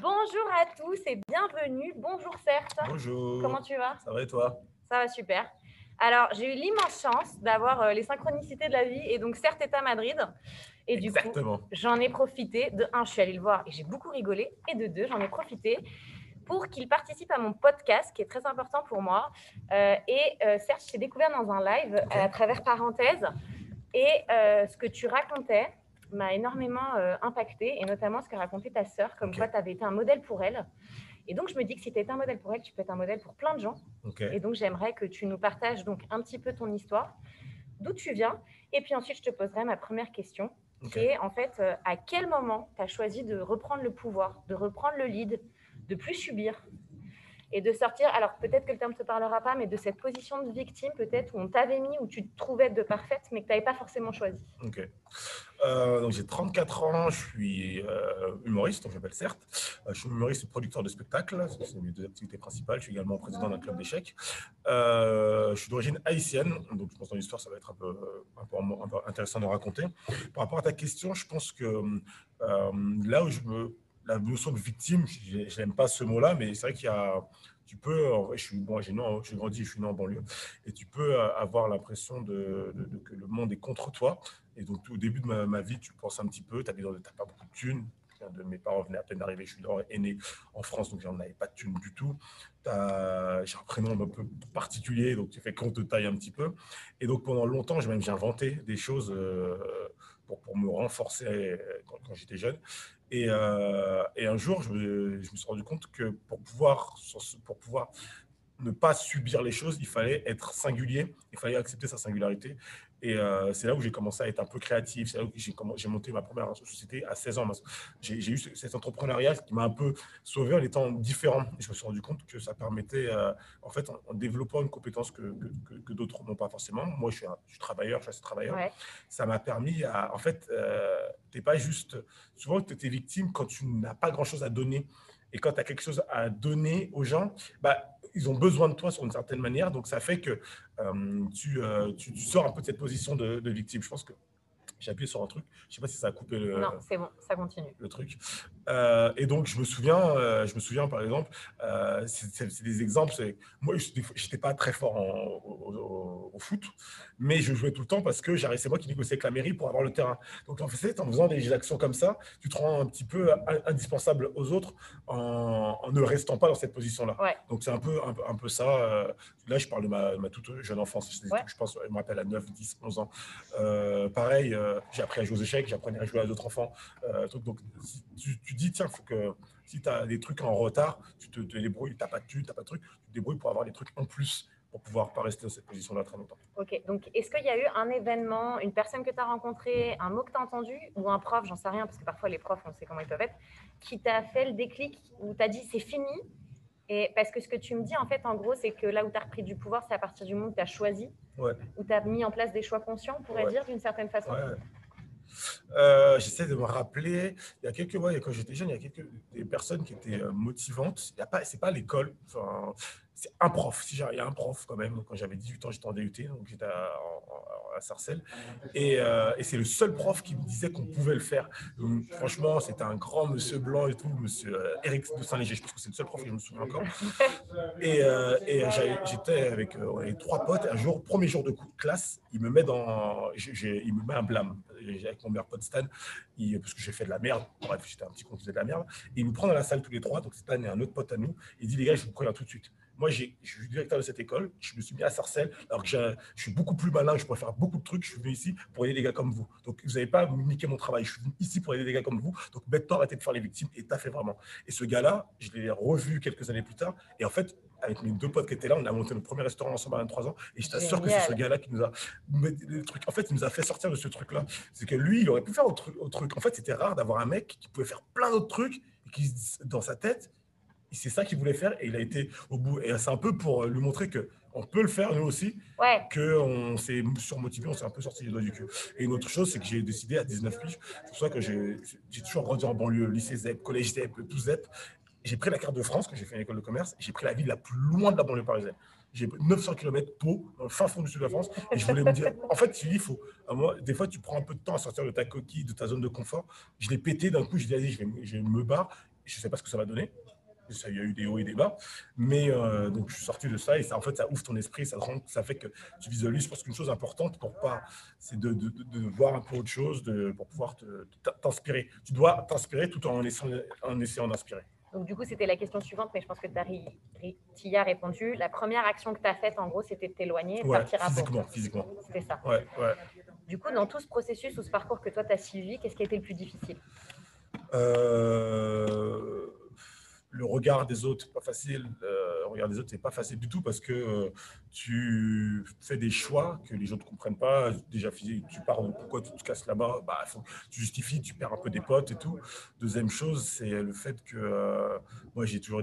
Bonjour à tous et bienvenue. Bonjour Certes. Bonjour. Comment tu vas? Ça va et toi? Ça va super. Alors, j'ai eu l'immense chance d'avoir euh, les synchronicités de la vie et donc Certes est à Madrid. Et du coup, j'en ai profité. De un, je suis allée le voir et j'ai beaucoup rigolé. Et de deux, j'en ai profité pour qu'il participe à mon podcast qui est très important pour moi. Euh, et euh, Serge, je t'ai découvert dans un live Ok. à travers parenthèses. Et euh, ce que tu racontais m'a énormément euh, impacté, et notamment ce que racontait ta sœur, comme Ok. quoi tu avais été un modèle pour elle. Et donc, je me dis que si tu étais un modèle pour elle, tu peux être un modèle pour plein de gens. Et donc, j'aimerais que tu nous partages donc un petit peu ton histoire, d'où tu viens. Et puis ensuite, je te poserai ma première question, qui est en fait, euh, à quel moment tu as choisi de reprendre le pouvoir, de reprendre le lead, de plus subir et de sortir, alors peut-être que le terme ne te parlera pas, mais de cette position de victime, peut-être où on t'avait mis, où tu te trouvais de parfaite, mais que tu n'avais pas forcément choisi. Ok. Euh, donc j'ai 34 ans, je suis euh, humoriste, je m'appelle Certes. Euh, je suis humoriste et producteur de spectacles, c'est mes deux activités principales. Je suis également président d'un club d'échecs. Euh, je suis d'origine haïtienne, donc je pense que dans l'histoire ça va être un peu, un, peu, intéressant de raconter. Par rapport à ta question, je pense que là où je me la notion de victime, je n'aime pas ce mot-là, mais c'est vrai qu'il y a, tu peux, je suis, bon, j'ai, grandi, je suis né en banlieue, et tu peux euh, avoir l'impression de, que le monde est contre toi. Et donc, au début de ma, vie, tu penses un petit peu, tu n'as pas beaucoup de thunes. Un de mes parents venait à peine d'arriver, je suis dans- né en France, donc j'en avais pas de thunes du tout. T'as- J'ai un prénom un peu particulier, donc tu fais qu'on te taille un petit peu. Et donc pendant longtemps, j'ai même j'ai inventé des choses euh, pour, pour me renforcer euh, quand, j'étais jeune. Et, euh, et un jour, je me, je me suis rendu compte que pour pouvoir, pour pouvoir ne pas subir les choses, il fallait être singulier, il fallait accepter sa singularité. Et euh, c'est là où j'ai commencé à être un peu créatif, c'est là où j'ai monté ma première société à 16 ans. J'ai eu ce- cet entrepreneuriat qui m'a un peu sauvé en étant différent. Et je me suis rendu compte que ça permettait, euh, en fait, en, en développant une compétence que, que, que- que d'autres n'ont pas forcément. Moi, je suis, un, je suis travailleur, je suis assez travailleur Ouais. ça m'a permis à. En fait, euh, t'es pas juste. Souvent, tu es victime quand tu n'as pas grand-chose à donner. Et quand tu as quelque chose à donner aux gens, bah, ils ont besoin de toi sur une certaine manière. Donc, ça fait que tu, euh, tu, tu sors un peu de cette position de, de victime. Je pense que j'ai appuyé sur un truc. Je sais pas si ça a coupé le, Non, c'est bon, ça continue. le truc. Euh, et donc, je me souviens, euh, je me souviens par exemple, euh, c'est des exemples. Moi, je n'étais pas très fort en- au, au- au foot, mais je jouais tout le temps parce que c'est moi qui négociais avec la mairie pour avoir le terrain. Donc, en fait, en faisant des actions comme ça, tu te rends un petit peu in- indispensable aux autres en, en ne restant pas dans cette position-là. Ouais. Donc, c'est un peu, un, peu, un peu ça. là, je parle de ma, ma toute jeune enfance. Ouais. Je pense, je me rappelle à 9, 10, 11 ans. Pareil, j'ai appris à jouer aux échecs, j'apprenais à jouer à d'autres enfants. Euh, truc. donc, tu, tu dis, tiens, faut que si tu as des trucs en retard, tu te, débrouilles, tu n'as pas de thunes, tu n'as pas de trucs, tu te débrouilles pour avoir des trucs en plus pour pouvoir pas rester dans cette position-là très longtemps. Ok, donc est-ce qu'il y a eu un événement, une personne que tu as rencontrée, un mot que tu as entendu, ou un prof, j'en sais rien, parce que parfois les profs, on sait comment ils peuvent être, qui t'a fait le déclic, où tu as dit c'est fini? Et parce que ce que tu me dis, en fait, en gros, c'est que là où tu as repris du pouvoir, c'est à partir du moment où tu as choisi, Ouais. où tu as mis en place des choix conscients, on pourrait Ouais. dire, d'une certaine façon. Ouais. Euh, J'essaie de me rappeler, il y a quelques mois, quand j'étais jeune, il y a quelques des personnes qui étaient euh, motivantes. Y a pas, pas l'école, enfin, c'est un prof. Il y a un prof quand même. Quand j'avais 18 ans, j'étais en DUT, donc j'étais à, à Sarcelles, et, euh, et c'est le seul prof qui me disait qu'on pouvait le faire. Franchement, c'était un grand monsieur blanc et tout, monsieur euh, Eric de Saint-Léger. Je pense que c'est le seul prof que je me souviens encore. Et, euh, j'étais avec euh, trois potes. Un jour, premier jour de classe, il me met dans, il me met un blâme avec mon meilleur pote Stan, il- parce que j'ai fait de la merde. Bref, j'étais un petit con qui faisait de la merde. Et il nous prend dans la salle tous les trois. Donc Stan et un autre pote à nous. Il dit les gars, je vous préviens tout de suite. Moi, je suis directeur de cette école. Je me suis mis à Sarcelles, alors que je suis beaucoup plus malin. Je pourrais faire beaucoup de trucs. Je suis venu ici pour aider des gars comme vous. Donc, vous n'avez pas niquer mon travail. Je suis venu ici pour aider des gars comme vous. Donc, bête-toi, arrêtez de faire les victimes. Et t'as fait vraiment. Et ce gars-là, je l'ai revu quelques années plus tard. Et en fait, avec mes deux potes qui étaient là, on a monté notre premier restaurant ensemble à 23 ans. Et je t'assure que c'est ce gars-là qui nous a. le truc, en fait, il nous a fait sortir de ce truc-là. C'est que lui, il aurait pu faire autre, autre truc. En fait, c'était rare d'avoir un mec qui pouvait faire plein d'autres trucs et qui, dans sa tête, c'est ça qu'il voulait faire et il a été au bout. Et c'est un peu pour lui montrer que on peut le faire nous aussi, Ouais, qu'on s'est surmotivé, on s'est un peu sorti les doigts du cul. Et une autre chose, c'est que j'ai décidé à 19 piges, c'est pour ça que j'ai toujours grandi en banlieue, lycée ZEP, collège ZEP, tout ZEP. J'ai pris la carte de France, que j'ai fait une école de commerce, j'ai pris la ville la plus loin de la banlieue parisienne. J'ai 900 km Pau, dans le fin fond du sud de la France, et je voulais me dire, en fait, il faut, moi, des fois, tu prends un peu de temps à sortir de ta coquille, de ta zone de confort. Je l'ai pété d'un coup, j'ai dit, allez, je vais, je me barre. je ne sais pas ce que ça va donner. Ça, il y a eu des hauts et des bas. Mais euh, donc, je suis sorti de ça et ça, en fait, ça ouvre ton esprit, ça, rend, ça fait que tu visualises. Je pense qu'une chose importante pour pas, c'est de, de, de, voir un peu autre chose de, pour pouvoir t'inspirer. Tu dois t'inspirer tout en essayant, en essayant d'inspirer. Donc, du coup, c'était la question suivante, mais je pense que tu y as répondu. La première action que tu as faite, en gros, c'était de t'éloigner, de ouais, partir à physiquement, physiquement. C'était ça. Ouais, ouais. Du coup, dans tout ce processus ou ce parcours que toi, tu as suivi, qu'est-ce qui a été le plus difficile? Euh, Le regard des autres, pas facile. Euh, le regard des autres, c'est pas facile du tout parce que euh, tu fais des choix que les autres ne comprennent pas. Déjà, tu pars, pourquoi tu te casses là-bas? Bah, Tu justifies, tu perds un peu des potes et tout. Deuxième chose, c'est le fait que euh, moi, j'ai toujours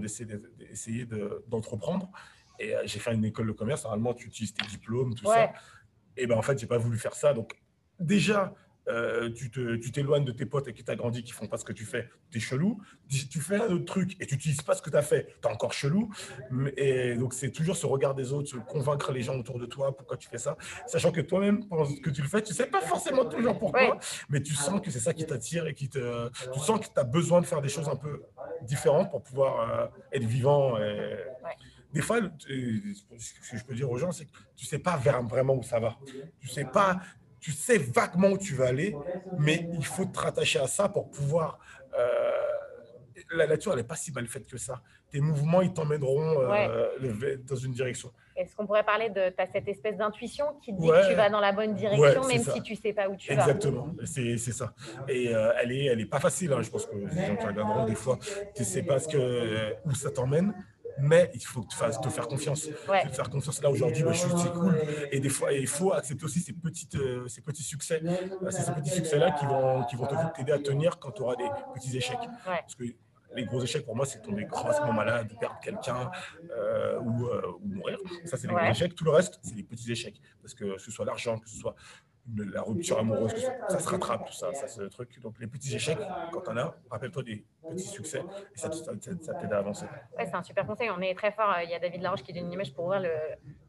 essayé d'entreprendre. et j'ai fait une école de commerce. Normalement, tu utilises tes diplômes, tout ça. Et ben en fait, j'ai pas voulu faire ça. Donc, déjà, euh, tu t'éloignes de tes potes et qui t'as grandi, qui font pas ce que tu fais, tu es chelou. Tu fais un autre truc et tu n'utilises pas ce que tu as fait, tu es encore chelou. Et donc, c'est toujours ce regard des autres, convaincre les gens autour de toi pourquoi tu fais ça, sachant que toi-même, pendant que tu le fais, tu sais pas forcément toujours pourquoi, mais tu sens que c'est ça qui t'attire et qui te. Tu sens que tu as besoin de faire des choses un peu différentes pour pouvoir euh, être vivant. Et, des fois, ce que je peux dire aux gens, c'est que tu ne sais pas vraiment où ça va. Tu sais pas, tu sais vaguement où tu vas aller, mais il faut te rattacher à ça pour pouvoir. Euh, la nature, elle n'est pas si mal faite que ça. Tes mouvements, ils t'emmèneront euh, dans une direction. Est-ce qu'on pourrait parler de as cette espèce d'intuition qui te dit que tu vas dans la bonne direction, même si tu ne sais pas où tu Exactement. vas? Exactement, c'est ça. Et euh, elle n'est elle est pas facile. Hein. Je pense que les gens qui regarderont, des fois, tu ne sais pas ce que, où ça t'emmène mais il faut te, te faire confiance. Te faire confiance. Là, aujourd'hui, bah, c'est cool. Et des fois, il faut accepter aussi ces, petites, euh, ces petits succès. C'est ces petits succès-là qui vont, qui vont t'aider à tenir quand tu auras des petits échecs. Parce que les gros échecs pour moi, c'est tomber grassement malade, perdre quelqu'un euh, ou, euh, ou, mourir. Ça, c'est les gros échecs. Tout le reste, c'est des petits échecs. Parce que ce soit l'argent, que ce soit la rupture amoureuse, ça se rattrape, tout ça, ça c'est le truc. Donc les petits échecs, quand on a, rappelle-toi des petits succès, et ça, t'aide à avancer. Ouais, c'est un super conseil, on est très fort. Il y a David Laroche qui donne une image pour ouvrir le,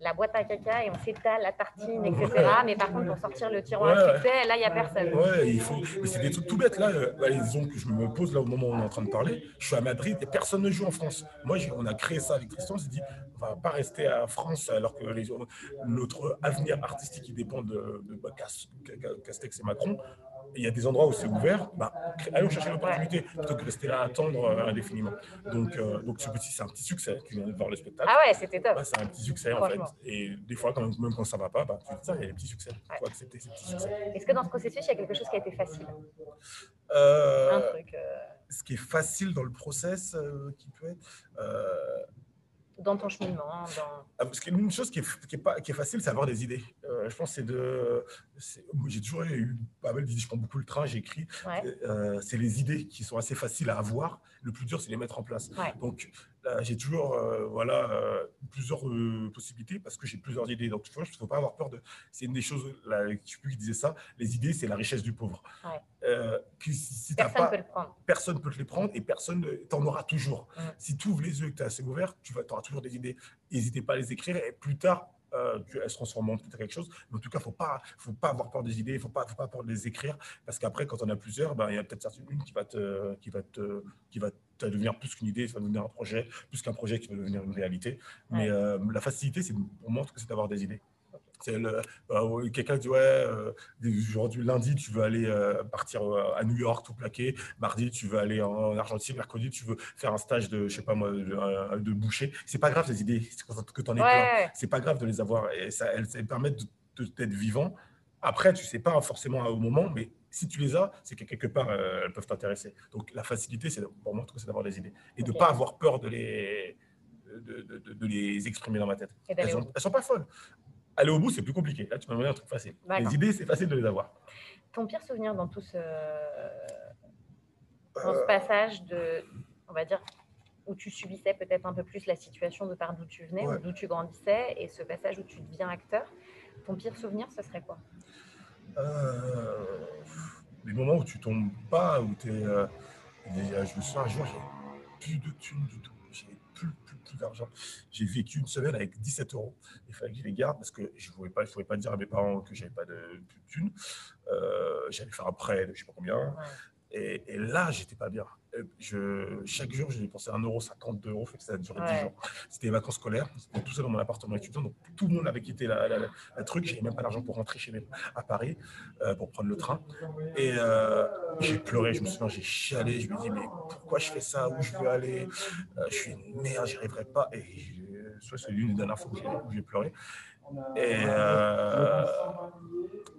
la boîte à caca et on s'étale la tartine, etc. Mais par contre, pour sortir le tiroir à succès, là, il n'y a personne. Ouais, il faut. Mais c'est des trucs tout bêtes. Là, euh, bah, disons que je me pose là au moment où on est en train de parler. Je suis à Madrid et personne ne joue en France. Moi, on a créé ça avec Christian. On s'est dit, on va pas rester à France alors que les, notre avenir artistique il dépend de, de, de Castex et Macron, il y a des endroits où c'est ouvert, bah, allons chercher l'opportunité plutôt que rester là à attendre euh, indéfiniment. Donc, euh, donc ce petit, c'est un petit succès. Tu viens de voir le spectacle. Ah ouais, c'était top. c'est un petit succès en fait. Et des fois, quand, même quand ça va pas, bah, tu dis ça, il y a des petits succès. Il faut accepter ces petits succès. Est-ce que dans ce processus, il y a quelque chose qui a été facile? Euh, Un truc. Ce qui est facile dans le process, qui peut être dans ton cheminement dans... Ah, parce qu'une chose qui est, qui est, pas, qui est facile, c'est avoir des idées. Euh, je pense c'est de. J'ai toujours eu pas mal d'idées. Je prends beaucoup le train, j'écris. Euh, c'est les idées qui sont assez faciles à avoir. Le plus dur, c'est les mettre en place. Donc, j'ai toujours euh, voilà, plusieurs possibilités parce que j'ai plusieurs idées. Donc, il ne faut pas avoir peur de. C'est une des choses, là, je ne sais plus qui disait ça. Les idées, c'est la richesse du pauvre. si personne ne peut le prendre. Personne peut te les prendre et personne t'en aura toujours. Si tu ouvres les yeux et que tu es assez ouvert, tu auras toujours des idées. N'hésitez pas à les écrire et plus tard, euh, elles se transformeront peut-être quelque chose. Mais en tout cas, il ne faut pas, faut pas avoir peur des idées, il ne faut pas, faut pas peur de les écrire, parce qu'après, quand on a plusieurs, ben, il y a peut-être une qui va, te, qui, va te, qui va te devenir plus qu'une idée, ça va devenir un projet, plus qu'un projet qui va devenir une réalité. Mais euh, la facilité, c'est pour moi, c'est d'avoir des idées. Euh, quelqu'un dit ouais, euh, aujourd'hui lundi tu veux aller euh, partir à New York tout plaqué, mardi tu veux aller en Argentine, mercredi tu veux faire un stage de je sais pas moi de, de boucher. C'est pas grave les idées que tu en aies plein. C'est pas grave de les avoir et ça elles, permettent d'être vivant. Après tu sais pas forcément au moment, mais si tu les as, c'est que quelque part elles peuvent t'intéresser. Donc la facilité c'est pour moi c'est d'avoir des idées et de pas avoir peur de les de, de, de, les exprimer dans ma tête. Elles, sont, elles sont pas folles aller au bout, c'est plus compliqué. Là, tu m'as donné un truc facile. Les idées, c'est facile de les avoir. Ton pire souvenir dans tout ce, dans ce euh. passage de, on va dire, où tu subissais peut-être un peu plus la situation de par d'où tu venais, d'où tu grandissais, et ce passage où tu deviens acteur, ton pire souvenir, ce serait quoi? Euh, Les moments où tu tombes pas, où tu es. Euh, je me souviens un jour, j'ai plus de thunes du tout d'argent. J'ai vécu une semaine avec 17 euros. Il fallait que je les garde parce que je ne pouvais, pas, pas dire à mes parents que j'avais pas de, de thunes. Euh, J'allais faire un prêt de je sais pas combien. Et, et là, j'étais pas bien. Euh, Je, chaque jour, j'ai dépensé 1,50€, 2 euros, ça a duré 10 Ouais. jours. C'était les vacances scolaires, c'était tout seul dans mon appartement étudiant, donc tout le monde avait quitté la, la, la- la truc. J'avais même pas l'argent pour rentrer chez mes, à Paris euh, pour prendre le train. Et euh, j'ai pleuré, je me souviens, j'ai chialé, je me dis, mais pourquoi je fais ça, où je veux aller? Euh, Je suis une merde, j'y arriverai pas. Et soit c'est l'une des dernières fois où j'ai pleuré. Et euh,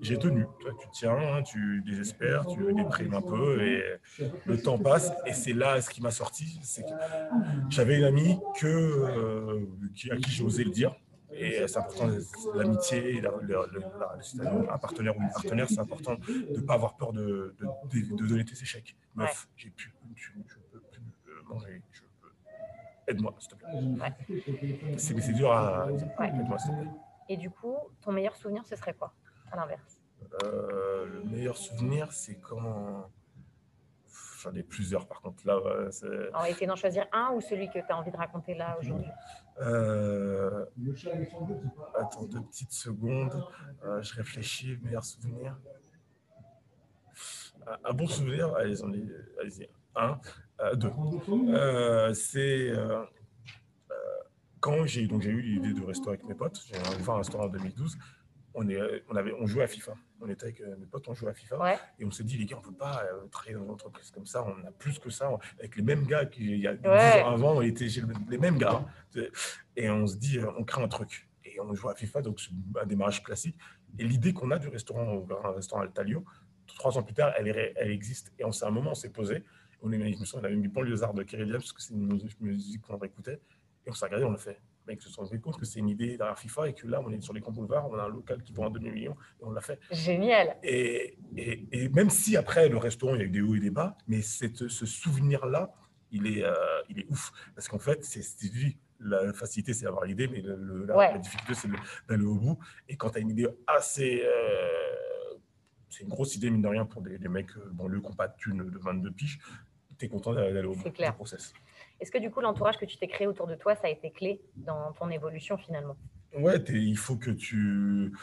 j'ai tenu. Toi, tu tiens, hein, tu désespères, tu déprimes un peu et le temps passe. Et c'est là ce qui m'a sorti. C'est que j'avais une amie que, euh, qui, à qui j'ai osé le dire. Et c'est important, l'amitié, la- la- la- la- un partenaire ou une partenaire, c'est important de ne pas avoir peur de, de, de- de donner tes échecs. Meuf, j'ai plus, je, je peux plus euh, manger, je peux. Aide-moi, s'il te plaît. C'est c'est dur à. Aide-moi, s'il te plaît. Et du coup, ton meilleur souvenir, ce serait quoi? À l'inverse. Euh, le meilleur souvenir, c'est quand. J'en ai plusieurs, par contre. Là, ouais, c'est- On va essayer d'en choisir un ou celui que tu as envie de raconter là aujourd'hui? Euh, Attends deux petites secondes. Euh, je réfléchis. Meilleur souvenir. Un- Un bon souvenir. Allez, allez-y. Un, euh, deux. Euh, c'est quand j'ai donc j'ai eu l'idée de restaurer avec mes potes. J'ai ouvert un restaurant en 2012. On, est, on, avait, on jouait à FIFA. On était avec euh, mes potes, on jouait à FIFA. Ouais, Et on s'est dit, les gars, on ne peut pas euh, travailler dans une entreprise comme ça. On a plus que ça. Avec les mêmes gars qu'il y a 10 Ouais. ans avant, on était chez le- les mêmes gars. Et on se dit, euh, on crée un truc. Et on joue à FIFA, donc c'est un démarrage classique. Et l'idée qu'on a du restaurant, un restaurant Altalio, trois ans plus tard, elle, est ré- elle existe. Et on s'est un moment, on s'est posé. On, est, je me souviens, on avait mis Banlieusard de Kerry parce que c'est une musique, musique qu'on écoutait. Et on s'est regardé, on a fait. Mec, se sont rendus compte que c'est une idée derrière FIFA et que là, on est sur les grands boulevards, on a un local qui vend un demi-million et on l'a fait. génial. Et, et, et même si après le restaurant, il y a eu des hauts et des bas, mais cette, ce souvenir-là, il, est, euh, il est ouf. Parce qu'en fait, c'est dit, la facilité, c'est d'avoir l'idée, mais le- le- la, Ouais. la difficulté, c'est d'aller au bout. Et quand tu as une idée assez. euh, c'est une grosse idée, mine de rien, pour des, des mecs euh, banlieue qui n'ont pas de thunes de 22 piges, tu es content d'aller au bout clair. du process. Est-ce que du coup, l'entourage que tu t'es créé autour de toi, ça a été clé dans ton évolution finalement? Ouais, il faut que tu.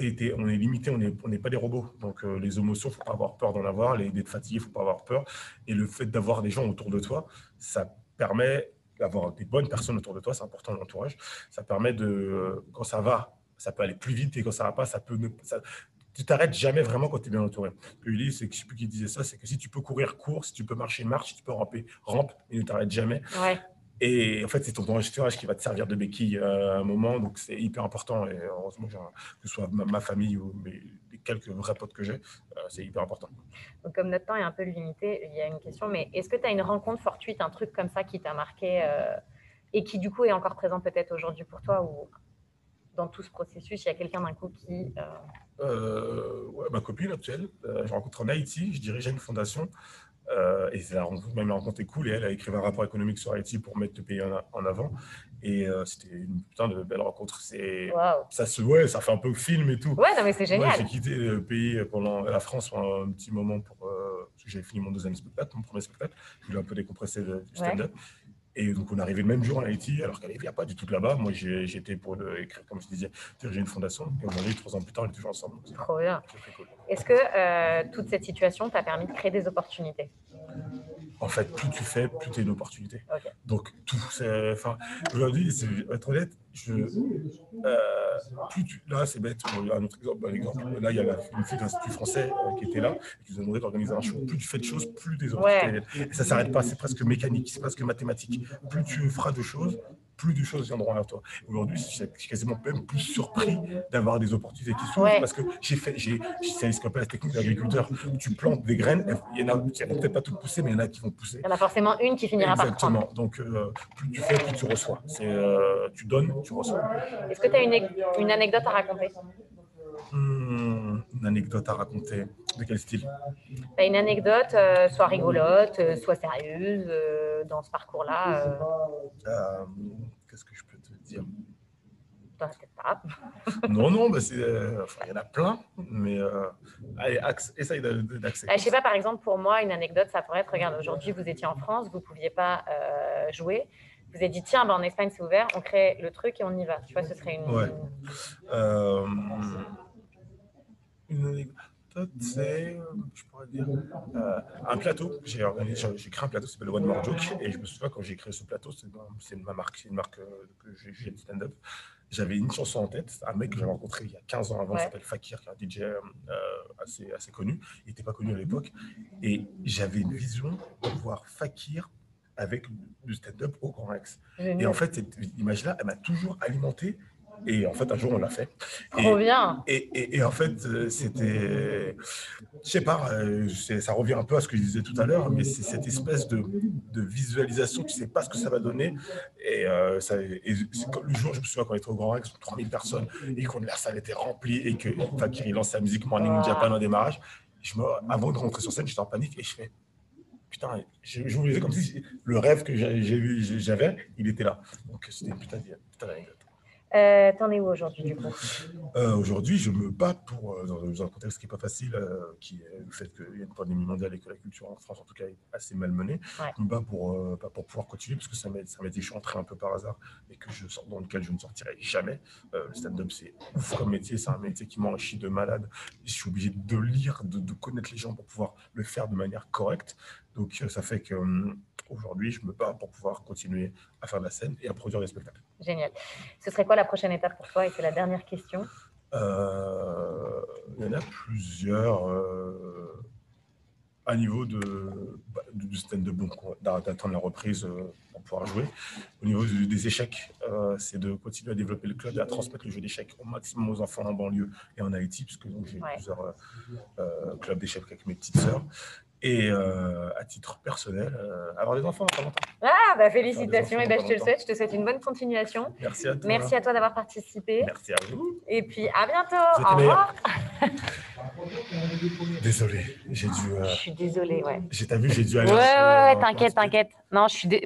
on est limité, on n'est on pas des robots. Donc, euh, les émotions, il ne faut pas avoir peur d'en avoir. Les d'être fatigué, il ne faut pas avoir peur. Et le fait d'avoir des gens autour de toi, ça permet d'avoir des bonnes personnes autour de toi. C'est important, l'entourage. Ça permet de. Quand ça va, ça peut aller plus vite. Et quand ça ne va pas, ça peut. Ne, ça, tu t'arrêtes jamais vraiment quand tu es bien entouré. Lui, c'est que je sais plus qui disait ça, c'est que si tu peux courir, cours, si tu peux marcher, marche, si tu peux ramper, rampe, et ne t'arrête jamais. Ouais, Et en fait, c'est ton entourage qui va te servir de béquille euh, à un moment, donc c'est hyper important. Et heureusement, que ce soit ma, famille ou mes, les quelques vrais potes que j'ai, euh, c'est hyper important. donc comme notre temps est un peu limité, il y a une question, mais est-ce que tu as une rencontre fortuite, un truc comme ça qui t'a marqué euh, et qui du coup est encore présent peut-être aujourd'hui pour toi ou dans tout ce processus, il y a quelqu'un d'un coup qui... Euh, ouais, ma copine actuelle, euh, je rencontre en Haïti, je dirigeais une fondation. euh, et c'est la rencontre, même la rencontre est cool. Et elle a écrit un rapport économique sur Haïti pour mettre le pays en, en avant. Et euh, c'était une putain de belle rencontre. C'est, ça se ouais, ça fait un peu film et tout. Ouais, non mais c'est génial. j'ai quitté le pays pendant la France pendant un petit moment pour euh, parce que j'avais fini mon deuxième spectacle, mon premier spectacle. Je voulais un peu décompresser du stand-up. Et donc, on est arrivé le même jour en Haïti, alors qu'elle n'y a pas du tout là-bas. Moi, j'étais pour le- écrire, comme je disais, diriger une fondation. Et aujourd'hui, trois ans plus tard, on est toujours ensemble. C'est Trop bien. très cool. Est-ce que euh, toute cette situation t'a permis de créer des opportunités? En fait, plus tu fais, plus tu as une opportunité. Donc, tout. Enfin, aujourd'hui, c'est être honnête, je, euh, plus tu- là, c'est bête. Un autre exemple, bon exemple. Là, il y a la, une fille de l'Institut français euh, qui était là, et qui nous a demandé d'organiser un show. Plus tu fais de choses, plus des opportunités. Et ça ne s'arrête pas, c'est presque mécanique, c'est presque mathématique. Plus tu feras de choses, plus de choses viendront vers toi. Aujourd'hui, je suis quasiment même plus surpris d'avoir des opportunités qui s'ouvrent Ouais. parce que j'ai fait, j'ai, c'est ce qu'on appelle la technique d'agriculteur. Tu plantes des graines, il y en a, peut-être pas toutes pousser, mais il y en a qui vont pousser. Il y en a forcément une qui finira par prendre. Exactement. Donc, euh, plus tu fais, plus tu reçois. C'est, euh, tu donnes, tu reçois. Est-ce que tu as une, une anecdote à raconter? Hmm, une anecdote à raconter. De quel style? Une anecdote, euh, soit rigolote, soit sérieuse, dans ce parcours-là euh, Euh, Qu'est-ce que je peux te dire? pas. Non, non, bah c'est, euh, enfin, il y en a plein, mais euh, allez, essaye de- de- d'accéder. Euh, je sais pas, par exemple, pour moi, une anecdote, ça pourrait être, regarde, aujourd'hui, vous étiez en France, vous ne pouviez pas euh, jouer. Vous avez dit, tiens, bah, en Espagne, c'est ouvert, on crée le truc et on y va. Tu vois, ce serait une... Ouais. Euh, une anecdote. C'est, je pourrais dire, euh, un plateau. J'ai créé un plateau qui s'appelle One More Joke. Et je me souviens quand j'ai créé ce plateau, c'est c'est ma marque, c'est une marque euh, que j'ai j'ai de stand-up. J'avais une chanson en tête, un mec que j'avais rencontré il y a 15 ans avant, qui s'appelle Fakir, qui est un DJ euh, assez, assez connu. Il n'était pas connu à l'époque. Et j'avais une vision de voir Fakir avec du stand-up au Grand Rex. Et en fait, cette image-là, elle m'a toujours alimenté. Et en fait, un jour, on l'a fait. Et, Trop bien. et, et- et en fait, euh, c'était, je sais pas, euh, ça revient un peu à ce que je disais tout à l'heure, mais c'est cette espèce de, de visualisation, tu sais pas ce que ça va donner. Et, euh, ça, comme le jour, je me souviens quand on était au Grand Rex, 3000 personnes, et que la salle était remplie, et que Fakir, lance sa musique Morning Ah. Japan au démarrage. Je me, avant de rentrer sur scène, j'étais en panique, et je fais, putain, je, je vous disais comme si le rêve que j'avais, il était là. Donc c'était une putain de- putain d'anecdote. Euh, T'en es où aujourd'hui, du coup? Euh, Aujourd'hui, je me bats pour, euh, dans, dans un contexte qui n'est pas facile, euh, qui est le fait qu'il y a une pandémie mondiale et que la culture en France, en tout cas, est assez malmenée. Ouais. Je me bats pour, bah, pour pouvoir continuer parce que ça suis entré un peu par hasard et que je sors, dans lequel je ne sortirai jamais. Le stand-up, c'est ouf comme métier, c'est un métier qui m'enrichit de malade. Je suis obligé de lire, de, de connaître les gens pour pouvoir le faire de manière correcte. Donc, euh, ça fait que hum, aujourd'hui, je me bats pour pouvoir continuer à faire de la scène et à produire des spectacles. Génial. Ce serait quoi la prochaine étape pour toi Et c'est la dernière question? Euh, il y en a plusieurs euh, à niveau de, bah, du stand-up, d'attendre la reprise euh, pour pouvoir jouer. Au niveau des échecs, euh, c'est de continuer à développer le club et à transmettre le jeu d'échecs au maximum aux enfants en banlieue et en Haïti, puisque j'ai Ouais. plusieurs euh, euh, clubs d'échecs avec mes petites sœurs. Et euh, à titre personnel, euh, avoir des enfants, pas longtemps. Ah, bah félicitations. Et dans je te le souhaite. Je te souhaite une bonne continuation. Merci à toi. Merci à toi d'avoir participé. Merci à vous. Et puis à bientôt. Au revoir. Désolé, j'ai dû. euh, Je suis désolée, ouais. j'ai t'as vu, j'ai dû aller. Ouais, ouais, ouais, t'inquiète, t'inquiète. Non, je suis dé-